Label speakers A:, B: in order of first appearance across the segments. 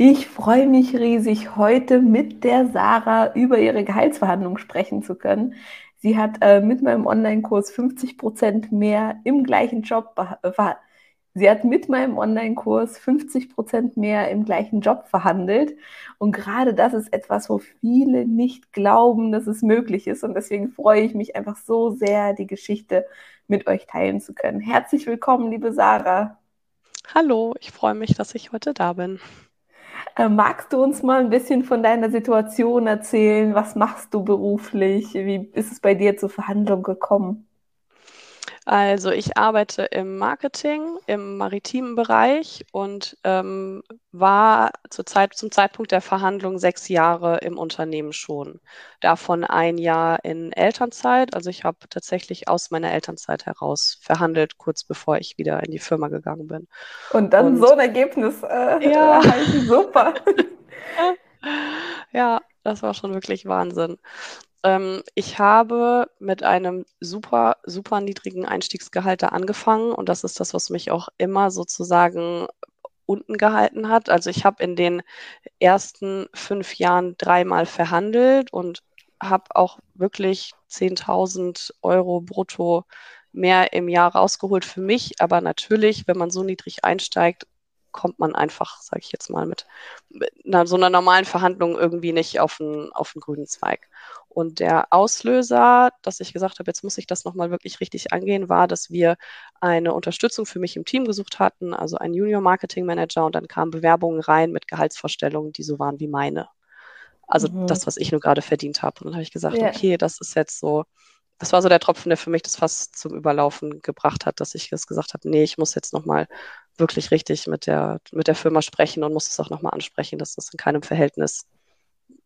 A: Ich freue mich riesig, heute mit der Sarah über ihre Gehaltsverhandlungen sprechen zu können. Sie hat äh, mit meinem Online-Kurs 50 Prozent mehr im gleichen Job. Äh, sie hat mit meinem Online-Kurs 50 Prozent mehr im gleichen Job verhandelt. Und gerade das ist etwas, wo viele nicht glauben, dass es möglich ist. Und deswegen freue ich mich einfach so sehr, die Geschichte mit euch teilen zu können. Herzlich willkommen, liebe Sarah.
B: Hallo, ich freue mich, dass ich heute da bin.
A: Äh, magst du uns mal ein bisschen von deiner Situation erzählen? Was machst du beruflich? Wie ist es bei dir zur Verhandlung gekommen?
B: Also ich arbeite im Marketing, im maritimen Bereich und ähm, war zur Zeit, zum Zeitpunkt der Verhandlung sechs Jahre im Unternehmen schon. Davon ein Jahr in Elternzeit. Also ich habe tatsächlich aus meiner Elternzeit heraus verhandelt, kurz bevor ich wieder in die Firma gegangen bin.
A: Und dann und, so ein Ergebnis äh, ja. Super.
B: ja, das war schon wirklich Wahnsinn. Ähm, ich habe mit einem super, super niedrigen Einstiegsgehalt da angefangen und das ist das, was mich auch immer sozusagen unten gehalten hat. Also ich habe in den ersten fünf Jahren dreimal verhandelt und habe auch wirklich 10.000 Euro brutto mehr im Jahr rausgeholt für mich. Aber natürlich, wenn man so niedrig einsteigt, kommt man einfach, sage ich jetzt mal, mit, mit einer, so einer normalen Verhandlung irgendwie nicht auf einen, auf einen grünen Zweig. Und der Auslöser, dass ich gesagt habe, jetzt muss ich das nochmal wirklich richtig angehen, war, dass wir eine Unterstützung für mich im Team gesucht hatten, also einen Junior Marketing Manager und dann kamen Bewerbungen rein mit Gehaltsvorstellungen, die so waren wie meine. Also mhm. das, was ich nur gerade verdient habe. Und dann habe ich gesagt, yeah. okay, das ist jetzt so, das war so der Tropfen, der für mich das fast zum Überlaufen gebracht hat, dass ich das gesagt habe, nee, ich muss jetzt nochmal wirklich richtig mit der, mit der Firma sprechen und muss es auch nochmal ansprechen, dass das in keinem Verhältnis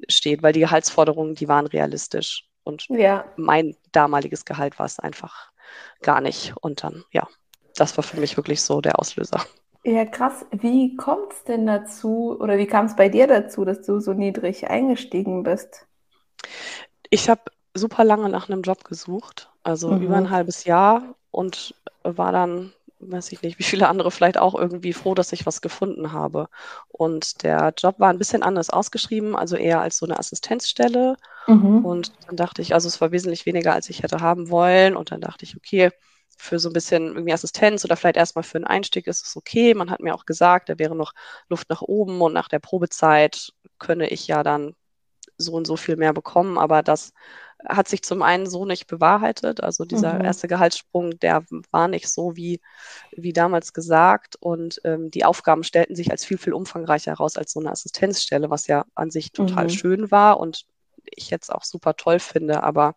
B: steht, weil die Gehaltsforderungen, die waren realistisch. Und ja. mein damaliges Gehalt war es einfach gar nicht. Und dann, ja, das war für mich wirklich so der Auslöser.
A: Ja, krass. Wie kommt es denn dazu oder wie kam es bei dir dazu, dass du so niedrig eingestiegen bist?
B: Ich habe super lange nach einem Job gesucht, also mhm. über ein halbes Jahr und war dann weiß ich nicht, wie viele andere vielleicht auch irgendwie froh, dass ich was gefunden habe. Und der Job war ein bisschen anders ausgeschrieben, also eher als so eine Assistenzstelle. Mhm. Und dann dachte ich, also es war wesentlich weniger, als ich hätte haben wollen. Und dann dachte ich, okay, für so ein bisschen irgendwie Assistenz oder vielleicht erstmal für einen Einstieg ist es okay. Man hat mir auch gesagt, da wäre noch Luft nach oben und nach der Probezeit könne ich ja dann so und so viel mehr bekommen. Aber das hat sich zum einen so nicht bewahrheitet. Also dieser mhm. erste Gehaltssprung, der war nicht so wie, wie damals gesagt. Und ähm, die Aufgaben stellten sich als viel, viel umfangreicher heraus als so eine Assistenzstelle, was ja an sich total mhm. schön war und ich jetzt auch super toll finde. Aber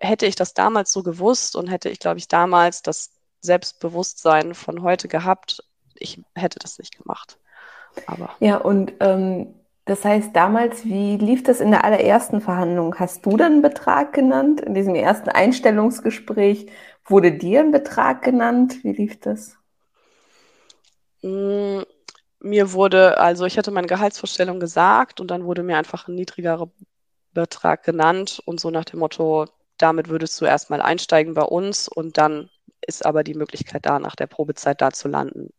B: hätte ich das damals so gewusst und hätte ich, glaube ich, damals das Selbstbewusstsein von heute gehabt, ich hätte das nicht gemacht.
A: Aber. Ja, und ähm, das heißt, damals, wie lief das in der allerersten Verhandlung? Hast du dann einen Betrag genannt? In diesem ersten Einstellungsgespräch wurde dir ein Betrag genannt? Wie lief das?
B: Mm, mir wurde, also ich hatte meine Gehaltsvorstellung gesagt und dann wurde mir einfach ein niedrigerer Betrag genannt und so nach dem Motto, damit würdest du erstmal einsteigen bei uns und dann ist aber die Möglichkeit da, nach der Probezeit da zu landen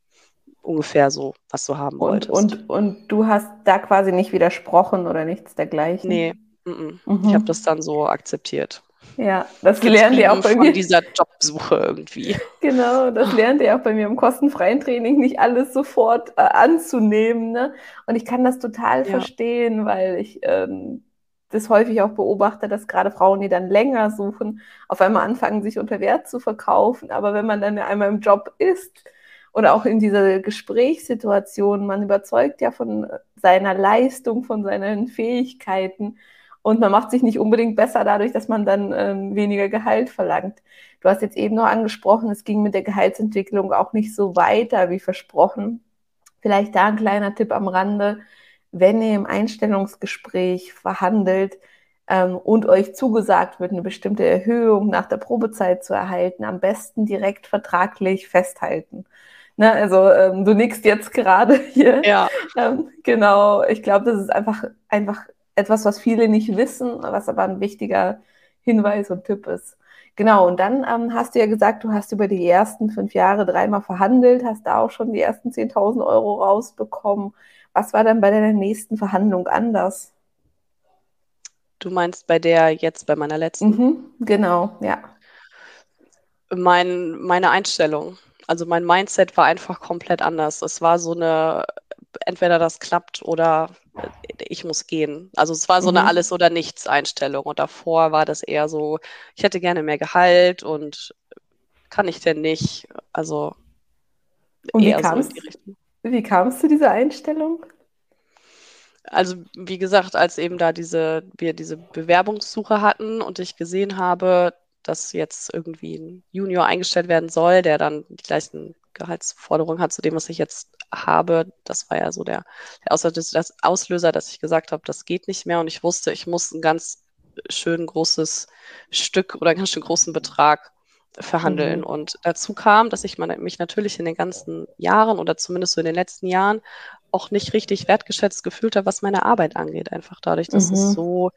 B: ungefähr so, was du haben wolltest.
A: Und, und du hast da quasi nicht widersprochen oder nichts dergleichen?
B: Nee, m -m. Mhm. ich habe das dann so akzeptiert.
A: Ja, das lernen die auch bei mir.
B: dieser Jobsuche irgendwie.
A: Genau, das lernt ihr auch bei mir im kostenfreien Training, nicht alles sofort äh, anzunehmen. Ne? Und ich kann das total ja. verstehen, weil ich ähm, das häufig auch beobachte, dass gerade Frauen, die dann länger suchen, auf einmal anfangen, sich unter Wert zu verkaufen. Aber wenn man dann einmal im Job ist, oder auch in dieser Gesprächssituation, man überzeugt ja von seiner Leistung, von seinen Fähigkeiten und man macht sich nicht unbedingt besser dadurch, dass man dann ähm, weniger Gehalt verlangt. Du hast jetzt eben noch angesprochen, es ging mit der Gehaltsentwicklung auch nicht so weiter wie versprochen. Vielleicht da ein kleiner Tipp am Rande. Wenn ihr im Einstellungsgespräch verhandelt, ähm, und euch zugesagt wird, eine bestimmte Erhöhung nach der Probezeit zu erhalten, am besten direkt vertraglich festhalten. Ne, also ähm, du nickst jetzt gerade hier.
B: Ja.
A: Ähm, genau, ich glaube, das ist einfach, einfach etwas, was viele nicht wissen, was aber ein wichtiger Hinweis und Tipp ist. Genau, und dann ähm, hast du ja gesagt, du hast über die ersten fünf Jahre dreimal verhandelt, hast da auch schon die ersten 10.000 Euro rausbekommen. Was war dann bei deiner nächsten Verhandlung anders?
B: Du meinst bei der jetzt, bei meiner letzten?
A: Mhm, genau, ja.
B: Mein, meine Einstellung. Also mein Mindset war einfach komplett anders. Es war so eine, entweder das klappt oder ich muss gehen. Also es war so eine mhm. Alles- oder Nichts-Einstellung. Und davor war das eher so, ich hätte gerne mehr Gehalt und kann ich denn nicht. Also
A: und wie kam's, so. Wie kam es zu dieser Einstellung?
B: Also wie gesagt, als eben da diese, wir diese Bewerbungssuche hatten und ich gesehen habe, dass jetzt irgendwie ein Junior eingestellt werden soll, der dann die gleichen Gehaltsforderungen hat zu dem, was ich jetzt habe. Das war ja so der, der Auslöser, das Auslöser, dass ich gesagt habe, das geht nicht mehr und ich wusste, ich muss ein ganz schön großes Stück oder einen ganz schön großen Betrag verhandeln. Mhm. Und dazu kam, dass ich mich natürlich in den ganzen Jahren oder zumindest so in den letzten Jahren auch nicht richtig wertgeschätzt gefühlt habe, was meine Arbeit angeht. Einfach dadurch, dass mhm. es so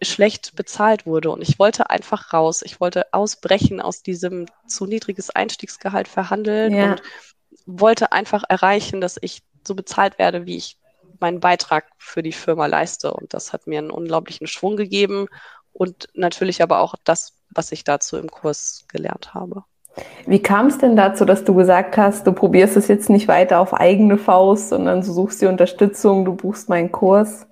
B: schlecht bezahlt wurde. Und ich wollte einfach raus. Ich wollte ausbrechen aus diesem zu niedriges Einstiegsgehalt verhandeln ja. und wollte einfach erreichen, dass ich so bezahlt werde, wie ich meinen Beitrag für die Firma leiste. Und das hat mir einen unglaublichen Schwung gegeben und natürlich aber auch das, was ich dazu im Kurs gelernt habe.
A: Wie kam es denn dazu, dass du gesagt hast, du probierst es jetzt nicht weiter auf eigene Faust, sondern du suchst die Unterstützung, du buchst meinen Kurs?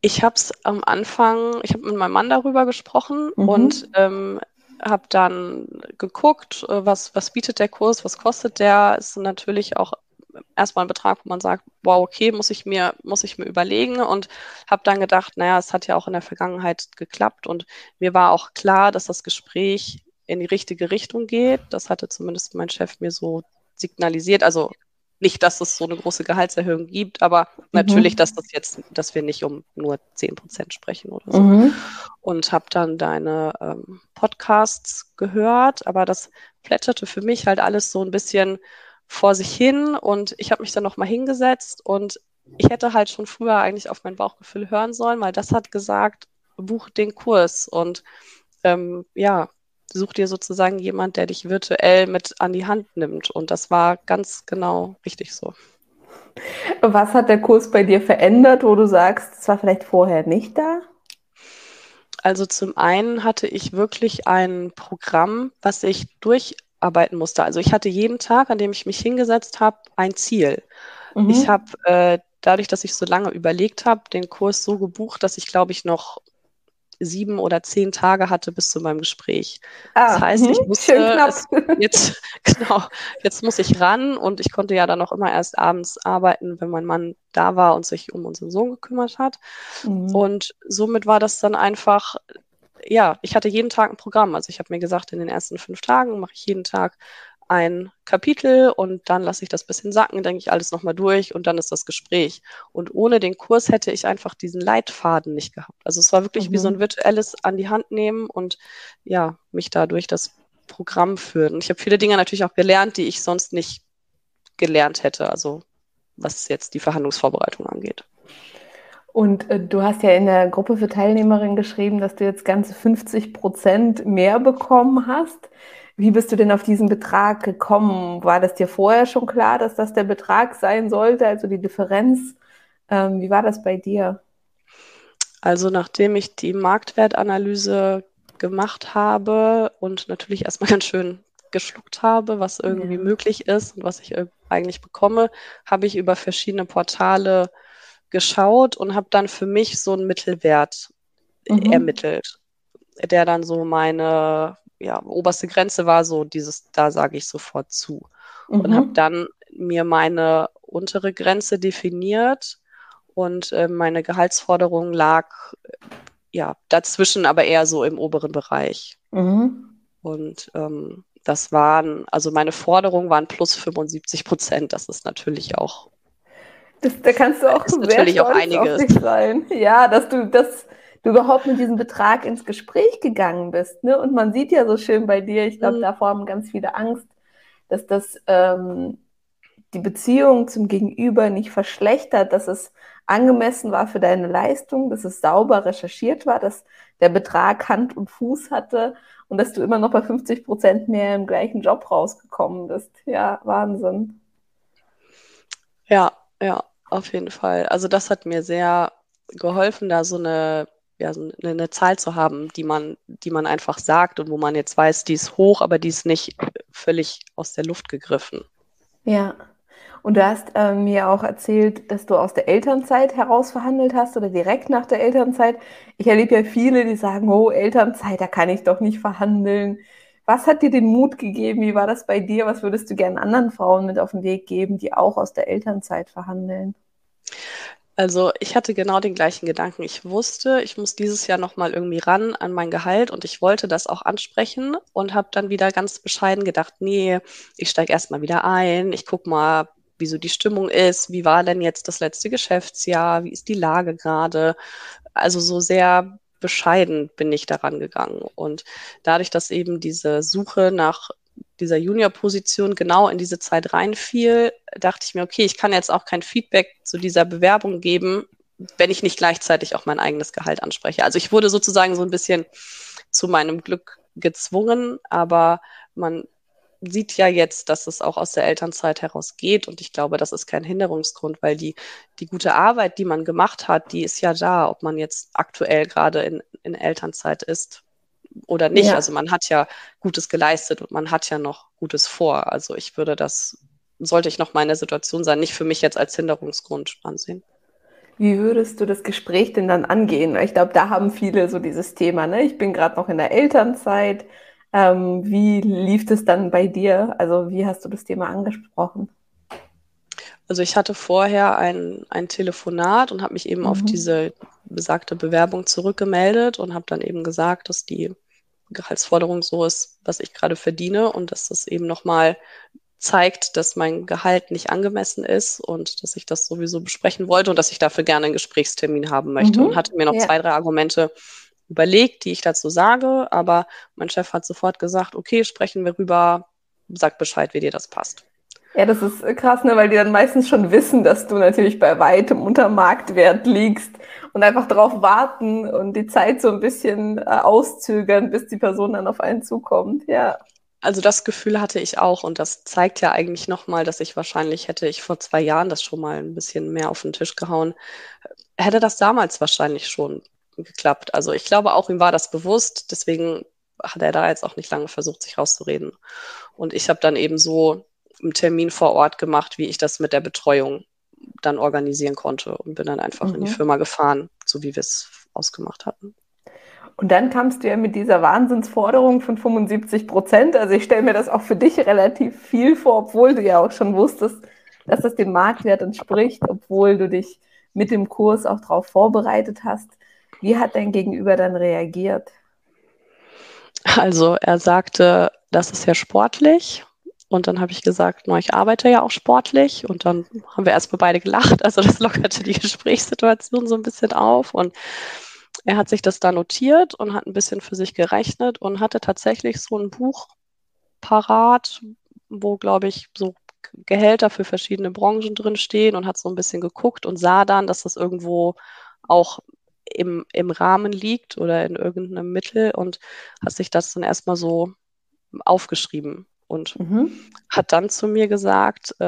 B: Ich habe es am Anfang, ich habe mit meinem Mann darüber gesprochen mhm. und ähm, habe dann geguckt, äh, was, was bietet der Kurs, was kostet der. Ist natürlich auch erstmal ein Betrag, wo man sagt, wow, okay, muss ich mir, muss ich mir überlegen und habe dann gedacht, naja, es hat ja auch in der Vergangenheit geklappt und mir war auch klar, dass das Gespräch in die richtige Richtung geht. Das hatte zumindest mein Chef mir so signalisiert. Also nicht, dass es so eine große Gehaltserhöhung gibt, aber mhm. natürlich, dass das jetzt, dass wir nicht um nur 10 Prozent sprechen oder so. Mhm. Und habe dann deine ähm, Podcasts gehört, aber das plätscherte für mich halt alles so ein bisschen vor sich hin und ich habe mich dann nochmal hingesetzt und ich hätte halt schon früher eigentlich auf mein Bauchgefühl hören sollen, weil das hat gesagt, buch den Kurs und ähm, ja, such dir sozusagen jemand, der dich virtuell mit an die Hand nimmt. Und das war ganz genau richtig so.
A: Was hat der Kurs bei dir verändert, wo du sagst, es war vielleicht vorher nicht da?
B: Also zum einen hatte ich wirklich ein Programm, was ich durcharbeiten musste. Also ich hatte jeden Tag, an dem ich mich hingesetzt habe, ein Ziel. Mhm. Ich habe äh, dadurch, dass ich so lange überlegt habe, den Kurs so gebucht, dass ich, glaube ich, noch sieben oder zehn Tage hatte bis zu meinem Gespräch. Ah, das heißt, ich mhm, musste jetzt, genau, jetzt muss ich ran und ich konnte ja dann auch immer erst abends arbeiten, wenn mein Mann da war und sich um unseren Sohn gekümmert hat. Mhm. Und somit war das dann einfach, ja, ich hatte jeden Tag ein Programm. Also ich habe mir gesagt, in den ersten fünf Tagen mache ich jeden Tag ein Kapitel und dann lasse ich das bisschen sacken, denke ich alles nochmal durch und dann ist das Gespräch. Und ohne den Kurs hätte ich einfach diesen Leitfaden nicht gehabt. Also es war wirklich mhm. wie so ein mhm. virtuelles an die Hand nehmen und ja, mich da durch das Programm führen. Ich habe viele Dinge natürlich auch gelernt, die ich sonst nicht gelernt hätte, also was jetzt die Verhandlungsvorbereitung angeht.
A: Und äh, du hast ja in der Gruppe für Teilnehmerinnen geschrieben, dass du jetzt ganze 50 Prozent mehr bekommen hast. Wie bist du denn auf diesen Betrag gekommen? War das dir vorher schon klar, dass das der Betrag sein sollte, also die Differenz? Ähm, wie war das bei dir?
B: Also nachdem ich die Marktwertanalyse gemacht habe und natürlich erstmal ganz schön geschluckt habe, was irgendwie ja. möglich ist und was ich eigentlich bekomme, habe ich über verschiedene Portale geschaut und habe dann für mich so einen Mittelwert mhm. ermittelt, der dann so meine ja, oberste Grenze war so dieses, da sage ich sofort zu. Mhm. Und habe dann mir meine untere Grenze definiert und äh, meine Gehaltsforderung lag ja dazwischen, aber eher so im oberen Bereich. Mhm. Und ähm, das waren, also meine Forderungen waren plus 75 Prozent. Das ist natürlich auch.
A: Das, da kannst du auch
B: ist natürlich auch einiges.
A: sein. Ja, dass du das du überhaupt mit diesem Betrag ins Gespräch gegangen bist. Ne? Und man sieht ja so schön bei dir, ich glaube, mhm. davor haben ganz viele Angst, dass das ähm, die Beziehung zum Gegenüber nicht verschlechtert, dass es angemessen war für deine Leistung, dass es sauber recherchiert war, dass der Betrag Hand und Fuß hatte und dass du immer noch bei 50 Prozent mehr im gleichen Job rausgekommen bist. Ja, Wahnsinn.
B: Ja, ja, auf jeden Fall. Also das hat mir sehr geholfen, da so eine, ja, so eine, eine Zahl zu haben, die man, die man einfach sagt und wo man jetzt weiß, die ist hoch, aber die ist nicht völlig aus der Luft gegriffen.
A: Ja. Und du hast äh, mir auch erzählt, dass du aus der Elternzeit heraus verhandelt hast oder direkt nach der Elternzeit. Ich erlebe ja viele, die sagen, oh, Elternzeit, da kann ich doch nicht verhandeln. Was hat dir den Mut gegeben? Wie war das bei dir? Was würdest du gerne anderen Frauen mit auf den Weg geben, die auch aus der Elternzeit verhandeln?
B: Also ich hatte genau den gleichen Gedanken. Ich wusste, ich muss dieses Jahr nochmal irgendwie ran an mein Gehalt und ich wollte das auch ansprechen und habe dann wieder ganz bescheiden gedacht, nee, ich steige erstmal wieder ein, ich gucke mal, wie so die Stimmung ist, wie war denn jetzt das letzte Geschäftsjahr, wie ist die Lage gerade. Also so sehr bescheiden bin ich daran gegangen. Und dadurch, dass eben diese Suche nach dieser Junior-Position genau in diese Zeit reinfiel, dachte ich mir, okay, ich kann jetzt auch kein Feedback zu dieser Bewerbung geben, wenn ich nicht gleichzeitig auch mein eigenes Gehalt anspreche. Also ich wurde sozusagen so ein bisschen zu meinem Glück gezwungen, aber man sieht ja jetzt, dass es auch aus der Elternzeit heraus geht und ich glaube, das ist kein Hinderungsgrund, weil die, die gute Arbeit, die man gemacht hat, die ist ja da, ob man jetzt aktuell gerade in, in Elternzeit ist oder nicht. Ja. Also man hat ja Gutes geleistet und man hat ja noch Gutes vor. Also ich würde das, sollte ich noch mal in der Situation sein, nicht für mich jetzt als Hinderungsgrund ansehen.
A: Wie würdest du das Gespräch denn dann angehen? Ich glaube, da haben viele so dieses Thema, ne? Ich bin gerade noch in der Elternzeit, ähm, wie lief es dann bei dir? Also wie hast du das Thema angesprochen?
B: Also ich hatte vorher ein, ein Telefonat und habe mich eben mhm. auf diese besagte Bewerbung zurückgemeldet und habe dann eben gesagt, dass die Gehaltsforderung so ist, was ich gerade verdiene und dass das eben nochmal zeigt, dass mein Gehalt nicht angemessen ist und dass ich das sowieso besprechen wollte und dass ich dafür gerne einen Gesprächstermin haben möchte mhm. und hatte mir noch ja. zwei, drei Argumente überlegt, die ich dazu sage, aber mein Chef hat sofort gesagt, okay, sprechen wir rüber, sag Bescheid, wie dir das passt.
A: Ja, das ist krass, ne, weil die dann meistens schon wissen, dass du natürlich bei weitem unter Marktwert liegst und einfach darauf warten und die Zeit so ein bisschen äh, auszögern, bis die Person dann auf einen zukommt. Ja.
B: Also das Gefühl hatte ich auch und das zeigt ja eigentlich nochmal, dass ich wahrscheinlich hätte ich vor zwei Jahren das schon mal ein bisschen mehr auf den Tisch gehauen, hätte das damals wahrscheinlich schon geklappt. Also ich glaube auch, ihm war das bewusst, deswegen hat er da jetzt auch nicht lange versucht, sich rauszureden. Und ich habe dann eben so einen Termin vor Ort gemacht, wie ich das mit der Betreuung dann organisieren konnte und bin dann einfach mhm. in die mhm. Firma gefahren, so wie wir es ausgemacht hatten.
A: Und dann kamst du ja mit dieser Wahnsinnsforderung von 75 Prozent. Also ich stelle mir das auch für dich relativ viel vor, obwohl du ja auch schon wusstest, dass das dem Marktwert entspricht, obwohl du dich mit dem Kurs auch darauf vorbereitet hast. Wie hat dein Gegenüber dann reagiert?
B: Also er sagte, das ist ja sportlich. Und dann habe ich gesagt, no, ich arbeite ja auch sportlich. Und dann haben wir erstmal beide gelacht. Also das lockerte die Gesprächssituation so ein bisschen auf. Und er hat sich das da notiert und hat ein bisschen für sich gerechnet und hatte tatsächlich so ein Buch parat, wo, glaube ich, so Gehälter für verschiedene Branchen drin stehen und hat so ein bisschen geguckt und sah dann, dass das irgendwo auch im, im Rahmen liegt oder in irgendeinem Mittel und hat sich das dann erstmal so aufgeschrieben und mhm. hat dann zu mir gesagt, äh,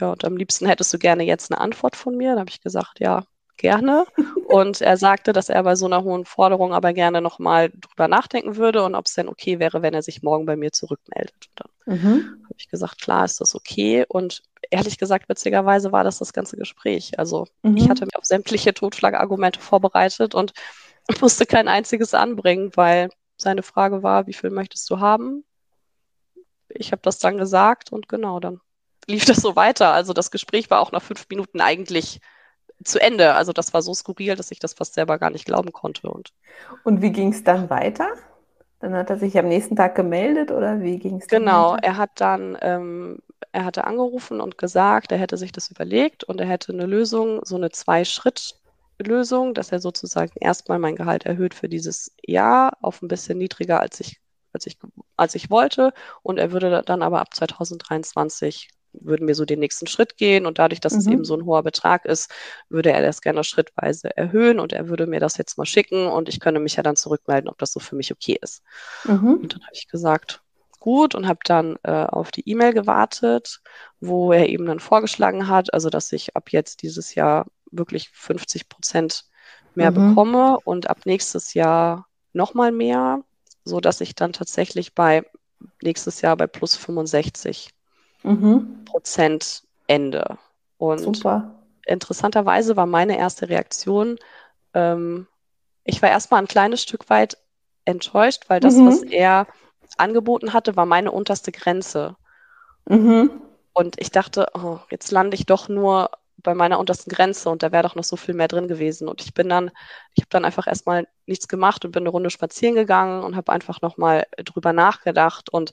B: ja, und am liebsten hättest du gerne jetzt eine Antwort von mir. Da habe ich gesagt, ja, gerne. Und er sagte, dass er bei so einer hohen Forderung aber gerne nochmal drüber nachdenken würde und ob es denn okay wäre, wenn er sich morgen bei mir zurückmeldet. Und dann mhm. habe ich gesagt, klar, ist das okay. Und ehrlich gesagt, witzigerweise war das das ganze Gespräch. Also mhm. ich hatte mir auf sämtliche Totschlagargumente vorbereitet und musste kein einziges anbringen, weil seine Frage war, wie viel möchtest du haben? Ich habe das dann gesagt und genau, dann lief das so weiter. Also das Gespräch war auch nach fünf Minuten eigentlich zu Ende. Also das war so skurril, dass ich das fast selber gar nicht glauben konnte. Und,
A: und wie ging es dann weiter? Dann hat er sich am nächsten Tag gemeldet oder wie ging es?
B: Genau, weiter? er hat dann ähm, er hatte angerufen und gesagt, er hätte sich das überlegt und er hätte eine Lösung, so eine Zwei-Schritt- Lösung, dass er sozusagen erstmal mein Gehalt erhöht für dieses Jahr auf ein bisschen niedriger, als ich, als ich, als ich wollte. Und er würde dann aber ab 2023 würden wir so den nächsten Schritt gehen und dadurch, dass mhm. es eben so ein hoher Betrag ist, würde er das gerne schrittweise erhöhen und er würde mir das jetzt mal schicken und ich könnte mich ja dann zurückmelden, ob das so für mich okay ist. Mhm. Und dann habe ich gesagt, gut und habe dann äh, auf die E-Mail gewartet, wo er eben dann vorgeschlagen hat, also dass ich ab jetzt dieses Jahr wirklich 50 Prozent mehr mhm. bekomme und ab nächstes Jahr nochmal mehr, so dass ich dann tatsächlich bei nächstes Jahr bei plus 65 mhm. Prozent ende. Und Super. interessanterweise war meine erste Reaktion, ähm, ich war erstmal ein kleines Stück weit enttäuscht, weil das, mhm. was er angeboten hatte, war meine unterste Grenze. Mhm. Und ich dachte, oh, jetzt lande ich doch nur bei meiner untersten Grenze und da wäre doch noch so viel mehr drin gewesen. Und ich bin dann, ich habe dann einfach erstmal nichts gemacht und bin eine Runde spazieren gegangen und habe einfach nochmal drüber nachgedacht und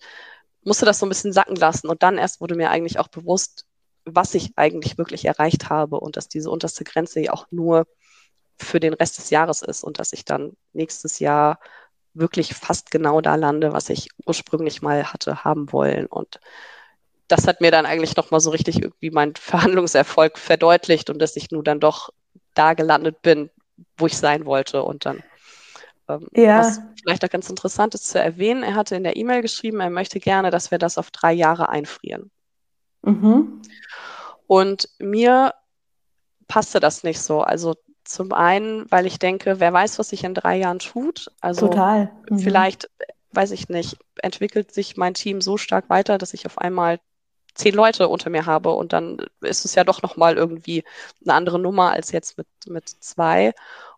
B: musste das so ein bisschen sacken lassen. Und dann erst wurde mir eigentlich auch bewusst, was ich eigentlich wirklich erreicht habe und dass diese unterste Grenze ja auch nur für den Rest des Jahres ist und dass ich dann nächstes Jahr wirklich fast genau da lande, was ich ursprünglich mal hatte haben wollen. Und das hat mir dann eigentlich nochmal so richtig irgendwie meinen Verhandlungserfolg verdeutlicht und dass ich nun dann doch da gelandet bin, wo ich sein wollte. Und dann, ähm, ja. was vielleicht auch ganz interessant ist zu erwähnen, er hatte in der E-Mail geschrieben, er möchte gerne, dass wir das auf drei Jahre einfrieren. Mhm. Und mir passte das nicht so. Also zum einen, weil ich denke, wer weiß, was sich in drei Jahren tut. Also Total. Mhm. vielleicht, weiß ich nicht, entwickelt sich mein Team so stark weiter, dass ich auf einmal zehn Leute unter mir habe und dann ist es ja doch nochmal irgendwie eine andere Nummer als jetzt mit, mit zwei.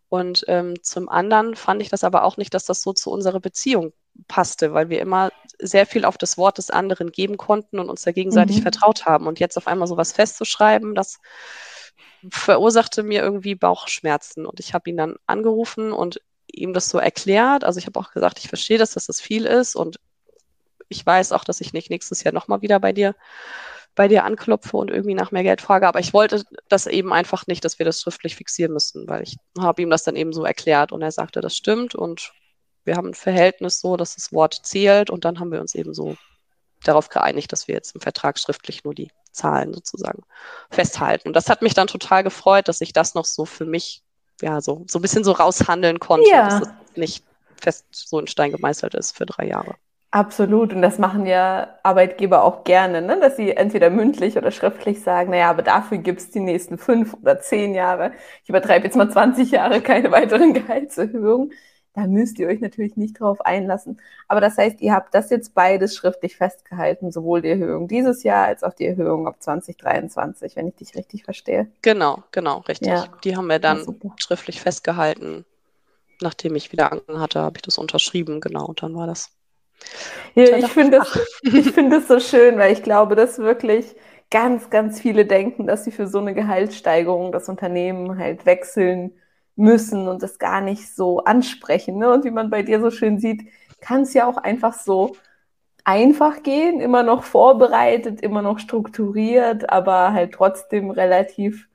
B: Und ähm, zum anderen fand ich das aber auch nicht, dass das so zu unserer Beziehung passte, weil wir immer sehr viel auf das Wort des anderen geben konnten und uns da gegenseitig mhm. vertraut haben. Und jetzt auf einmal sowas festzuschreiben, das verursachte mir irgendwie Bauchschmerzen. Und ich habe ihn dann angerufen und ihm das so erklärt. Also ich habe auch gesagt, ich verstehe das, dass das viel ist und ich weiß auch, dass ich nicht nächstes Jahr nochmal wieder bei dir bei dir anklopfe und irgendwie nach mehr Geld frage. Aber ich wollte das eben einfach nicht, dass wir das schriftlich fixieren müssen, weil ich habe ihm das dann eben so erklärt und er sagte, das stimmt und wir haben ein Verhältnis so, dass das Wort zählt und dann haben wir uns eben so darauf geeinigt, dass wir jetzt im Vertrag schriftlich nur die Zahlen sozusagen festhalten. Und das hat mich dann total gefreut, dass ich das noch so für mich, ja, so, so ein bisschen so raushandeln konnte, ja. dass es nicht fest so in Stein gemeißelt ist für drei Jahre.
A: Absolut. Und das machen ja Arbeitgeber auch gerne, ne? dass sie entweder mündlich oder schriftlich sagen, naja, aber dafür gibt es die nächsten fünf oder zehn Jahre, ich übertreibe jetzt mal 20 Jahre, keine weiteren Gehaltserhöhungen. Da müsst ihr euch natürlich nicht drauf einlassen. Aber das heißt, ihr habt das jetzt beides schriftlich festgehalten, sowohl die Erhöhung dieses Jahr als auch die Erhöhung ab 2023, wenn ich dich richtig verstehe.
B: Genau, genau, richtig. Ja. Die haben wir dann ja, schriftlich festgehalten. Nachdem ich wieder Anken hatte, habe ich das unterschrieben, genau, und dann war das.
A: Ja, ich finde das, ich find das so schön, weil ich glaube, dass wirklich ganz, ganz viele denken, dass sie für so eine Gehaltssteigerung das Unternehmen halt wechseln müssen und das gar nicht so ansprechen. Ne? Und wie man bei dir so schön sieht, kann es ja auch einfach so einfach gehen, immer noch vorbereitet, immer noch strukturiert, aber halt trotzdem relativ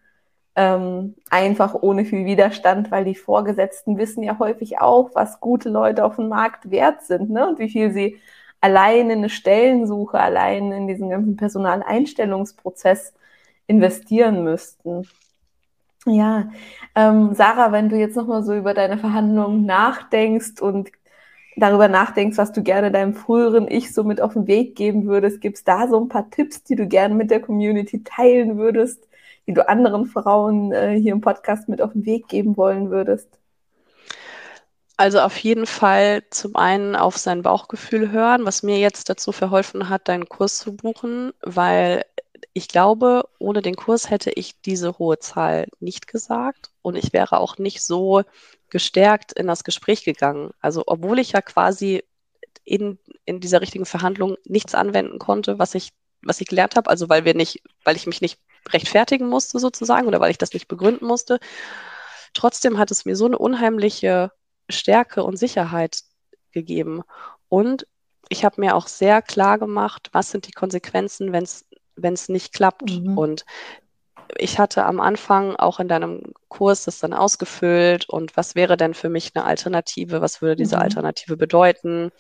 A: ähm, einfach ohne viel Widerstand, weil die Vorgesetzten wissen ja häufig auch, was gute Leute auf dem Markt wert sind ne? und wie viel sie allein in eine Stellensuche, allein in diesen ganzen Personaleinstellungsprozess investieren müssten. Ja, ähm, Sarah, wenn du jetzt nochmal so über deine Verhandlungen nachdenkst und darüber nachdenkst, was du gerne deinem früheren Ich so mit auf den Weg geben würdest, gibt es da so ein paar Tipps, die du gerne mit der Community teilen würdest, die du anderen Frauen äh, hier im Podcast mit auf den Weg geben wollen würdest?
B: Also auf jeden Fall zum einen auf sein Bauchgefühl hören, was mir jetzt dazu verholfen hat, deinen Kurs zu buchen, weil ich glaube, ohne den Kurs hätte ich diese hohe Zahl nicht gesagt und ich wäre auch nicht so gestärkt in das Gespräch gegangen. Also obwohl ich ja quasi in, in dieser richtigen Verhandlung nichts anwenden konnte, was ich, was ich gelernt habe, also weil wir nicht, weil ich mich nicht rechtfertigen musste sozusagen oder weil ich das nicht begründen musste. Trotzdem hat es mir so eine unheimliche Stärke und Sicherheit gegeben. Und ich habe mir auch sehr klar gemacht, was sind die Konsequenzen, wenn es nicht klappt. Mhm. Und ich hatte am Anfang auch in deinem Kurs das dann ausgefüllt und was wäre denn für mich eine Alternative? Was würde diese mhm. Alternative bedeuten?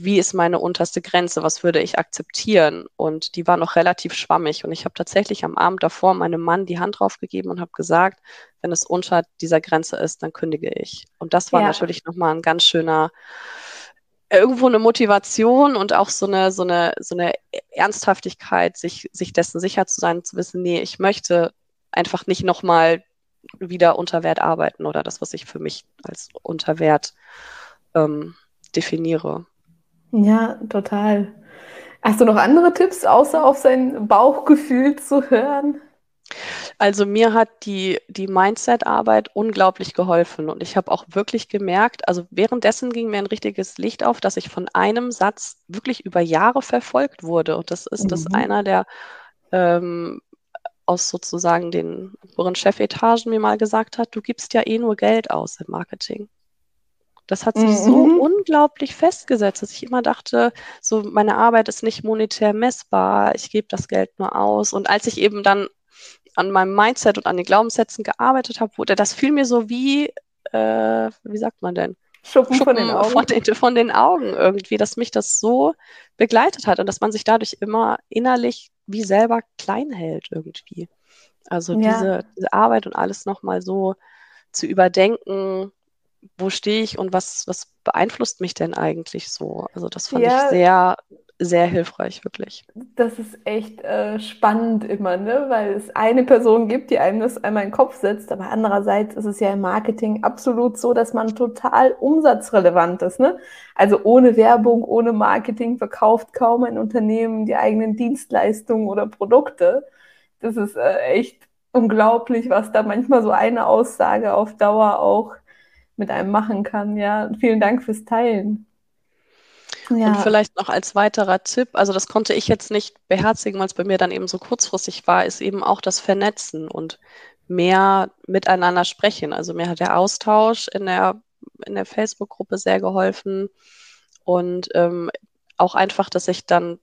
B: Wie ist meine unterste Grenze? Was würde ich akzeptieren? Und die war noch relativ schwammig. Und ich habe tatsächlich am Abend davor meinem Mann die Hand drauf gegeben und habe gesagt, wenn es unter dieser Grenze ist, dann kündige ich. Und das war ja. natürlich nochmal ein ganz schöner, irgendwo eine Motivation und auch so eine, so eine, so eine Ernsthaftigkeit, sich, sich dessen sicher zu sein, zu wissen, nee, ich möchte einfach nicht nochmal wieder unter Wert arbeiten oder das, was ich für mich als unter Wert ähm, definiere.
A: Ja, total. Hast du noch andere Tipps, außer auf sein Bauchgefühl zu hören?
B: Also mir hat die, die Mindset-Arbeit unglaublich geholfen und ich habe auch wirklich gemerkt, also währenddessen ging mir ein richtiges Licht auf, dass ich von einem Satz wirklich über Jahre verfolgt wurde und das ist mhm. das einer der ähm, aus sozusagen den oberen Chefetagen mir mal gesagt hat, du gibst ja eh nur Geld aus im Marketing. Das hat sich mhm. so unglaublich festgesetzt, dass ich immer dachte, so meine Arbeit ist nicht monetär messbar, ich gebe das Geld nur aus. Und als ich eben dann an meinem Mindset und an den Glaubenssätzen gearbeitet habe, wurde das fiel mir so wie, äh, wie sagt man denn?
A: Schuppen, Schuppen von, den Augen.
B: Von den, von den Augen irgendwie, dass mich das so begleitet hat und dass man sich dadurch immer innerlich wie selber klein hält irgendwie. Also ja. diese, diese Arbeit und alles nochmal so zu überdenken, wo stehe ich und was, was beeinflusst mich denn eigentlich so? Also das fand ja. ich sehr sehr hilfreich, wirklich.
A: Das ist echt äh, spannend immer, ne? weil es eine Person gibt, die einem das einmal in den Kopf setzt, aber andererseits ist es ja im Marketing absolut so, dass man total umsatzrelevant ist. Ne? Also ohne Werbung, ohne Marketing verkauft kaum ein Unternehmen die eigenen Dienstleistungen oder Produkte. Das ist äh, echt unglaublich, was da manchmal so eine Aussage auf Dauer auch mit einem machen kann. Ja, vielen Dank fürs Teilen.
B: Ja. Und vielleicht noch als weiterer Tipp, also das konnte ich jetzt nicht beherzigen, weil es bei mir dann eben so kurzfristig war, ist eben auch das Vernetzen und mehr miteinander sprechen. Also mir hat der Austausch in der, in der Facebook-Gruppe sehr geholfen und ähm, auch einfach, dass ich dann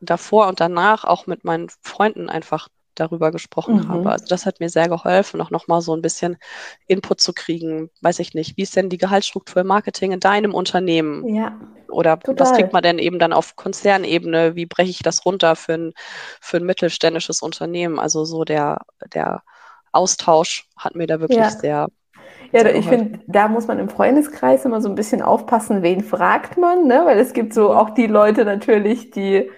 B: davor und danach auch mit meinen Freunden einfach darüber gesprochen mhm. habe. Also das hat mir sehr geholfen, auch nochmal so ein bisschen Input zu kriegen. Weiß ich nicht, wie ist denn die Gehaltsstruktur im Marketing in deinem Unternehmen?
A: Ja.
B: Oder total. was kriegt man denn eben dann auf Konzernebene? Wie breche ich das runter für ein, für ein mittelständisches Unternehmen? Also so der, der Austausch hat mir da wirklich ja. sehr
A: ja, ich finde, da muss man im Freundeskreis immer so ein bisschen aufpassen, wen fragt man, ne? Weil es gibt so auch die Leute natürlich, die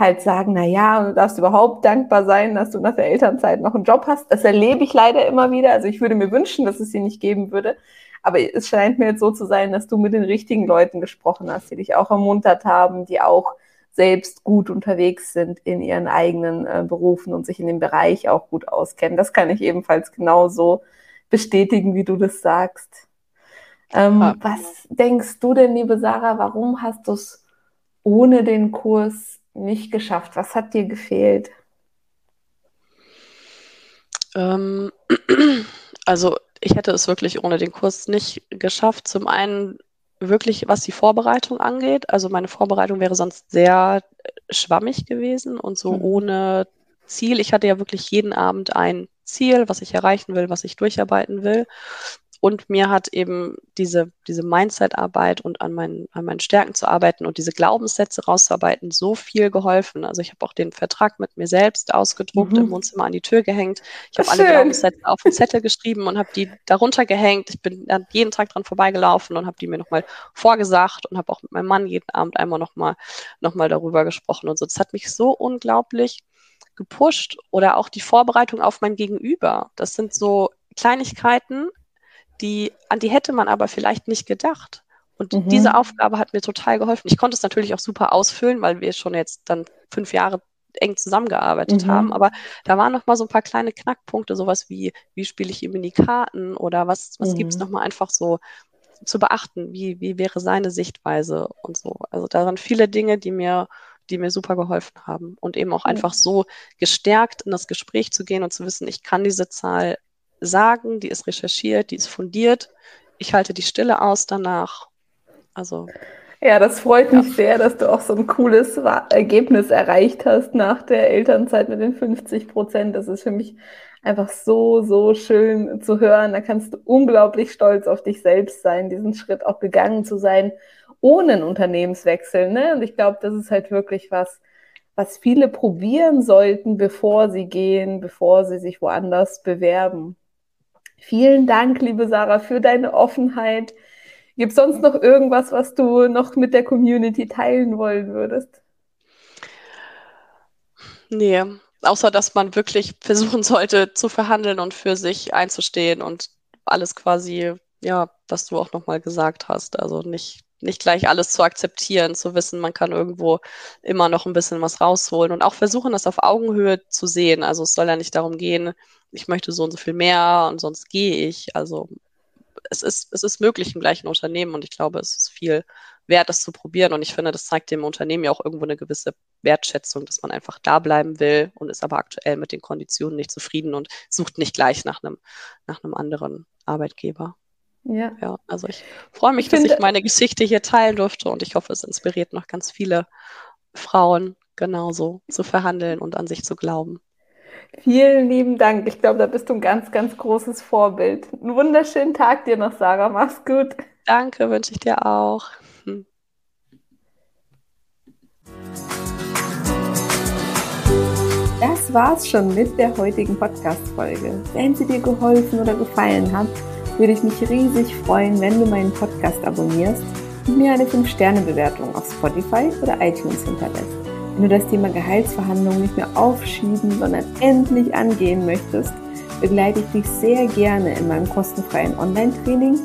A: halt sagen, na ja, du darfst überhaupt dankbar sein, dass du nach der Elternzeit noch einen Job hast. Das erlebe ich leider immer wieder. Also ich würde mir wünschen, dass es sie nicht geben würde. Aber es scheint mir jetzt so zu sein, dass du mit den richtigen Leuten gesprochen hast, die dich auch ermuntert haben, die auch selbst gut unterwegs sind in ihren eigenen äh, Berufen und sich in dem Bereich auch gut auskennen. Das kann ich ebenfalls genauso bestätigen, wie du das sagst. Ähm, ja. Was denkst du denn, liebe Sarah, warum hast du es ohne den Kurs nicht geschafft? Was hat dir gefehlt?
B: Ähm, also ich hätte es wirklich ohne den Kurs nicht geschafft. Zum einen wirklich, was die Vorbereitung angeht. Also meine Vorbereitung wäre sonst sehr schwammig gewesen und so mhm. ohne Ziel. Ich hatte ja wirklich jeden Abend ein Ziel, was ich erreichen will, was ich durcharbeiten will. Und mir hat eben diese, diese Mindset-Arbeit und an meinen, an meinen Stärken zu arbeiten und diese Glaubenssätze rauszuarbeiten so viel geholfen. Also ich habe auch den Vertrag mit mir selbst ausgedruckt, mhm. im Wohnzimmer an die Tür gehängt. Ich habe alle Glaubenssätze auf den Zettel geschrieben und habe die darunter gehängt. Ich bin jeden Tag dran vorbeigelaufen und habe die mir nochmal vorgesagt und habe auch mit meinem Mann jeden Abend einmal nochmal noch mal darüber gesprochen und so. Das hat mich so unglaublich gepusht oder auch die Vorbereitung auf mein Gegenüber. Das sind so Kleinigkeiten, die, an die hätte man aber vielleicht nicht gedacht. Und mhm. diese Aufgabe hat mir total geholfen. Ich konnte es natürlich auch super ausfüllen, weil wir schon jetzt dann fünf Jahre eng zusammengearbeitet mhm. haben. Aber da waren noch mal so ein paar kleine Knackpunkte, sowas wie, wie spiele ich ihm in die Karten oder was, was mhm. gibt es noch mal einfach so zu beachten? Wie, wie wäre seine Sichtweise und so? Also da waren viele Dinge, die mir die mir super geholfen haben und eben auch einfach so gestärkt in das Gespräch zu gehen und zu wissen, ich kann diese Zahl sagen, die ist recherchiert, die ist fundiert. Ich halte die Stille aus danach. Also.
A: Ja, das freut mich sehr, dass du auch so ein cooles Ergebnis erreicht hast nach der Elternzeit mit den 50 Prozent. Das ist für mich einfach so, so schön zu hören. Da kannst du unglaublich stolz auf dich selbst sein, diesen Schritt auch gegangen zu sein, ohne einen Unternehmenswechsel. Ne? Und ich glaube, das ist halt wirklich was, was viele probieren sollten, bevor sie gehen, bevor sie sich woanders bewerben. Vielen Dank, liebe Sarah, für deine Offenheit Gibt es sonst noch irgendwas, was du noch mit der Community teilen wollen würdest?
B: Nee, außer dass man wirklich versuchen sollte zu verhandeln und für sich einzustehen und alles quasi, ja, was du auch nochmal gesagt hast. Also nicht, nicht gleich alles zu akzeptieren, zu wissen, man kann irgendwo immer noch ein bisschen was rausholen und auch versuchen, das auf Augenhöhe zu sehen. Also es soll ja nicht darum gehen, ich möchte so und so viel mehr und sonst gehe ich. Also es ist, es ist möglich im gleichen Unternehmen und ich glaube, es ist viel wert, das zu probieren. Und ich finde, das zeigt dem Unternehmen ja auch irgendwo eine gewisse Wertschätzung, dass man einfach da bleiben will und ist aber aktuell mit den Konditionen nicht zufrieden und sucht nicht gleich nach einem, nach einem anderen Arbeitgeber. Ja. ja. Also ich freue mich, ich dass finde, ich meine Geschichte hier teilen durfte und ich hoffe, es inspiriert noch ganz viele Frauen genauso zu verhandeln und an sich zu glauben.
A: Vielen lieben Dank. Ich glaube, da bist du ein ganz, ganz großes Vorbild. Einen wunderschönen Tag dir noch, Sarah. Mach's gut.
B: Danke, wünsche ich dir auch. Hm.
A: Das war's schon mit der heutigen Podcast-Folge. Wenn sie dir geholfen oder gefallen hat, würde ich mich riesig freuen, wenn du meinen Podcast abonnierst und mir eine 5-Sterne-Bewertung auf Spotify oder iTunes hinterlässt. Wenn du das Thema Gehaltsverhandlungen nicht mehr aufschieben, sondern endlich angehen möchtest, begleite ich dich sehr gerne in meinem kostenfreien Online-Training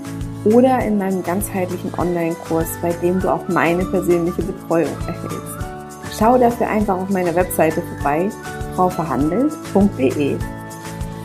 A: oder in meinem ganzheitlichen Online-Kurs, bei dem du auch meine persönliche Betreuung erhältst. Schau dafür einfach auf meiner Webseite vorbei, frauverhandelt.de.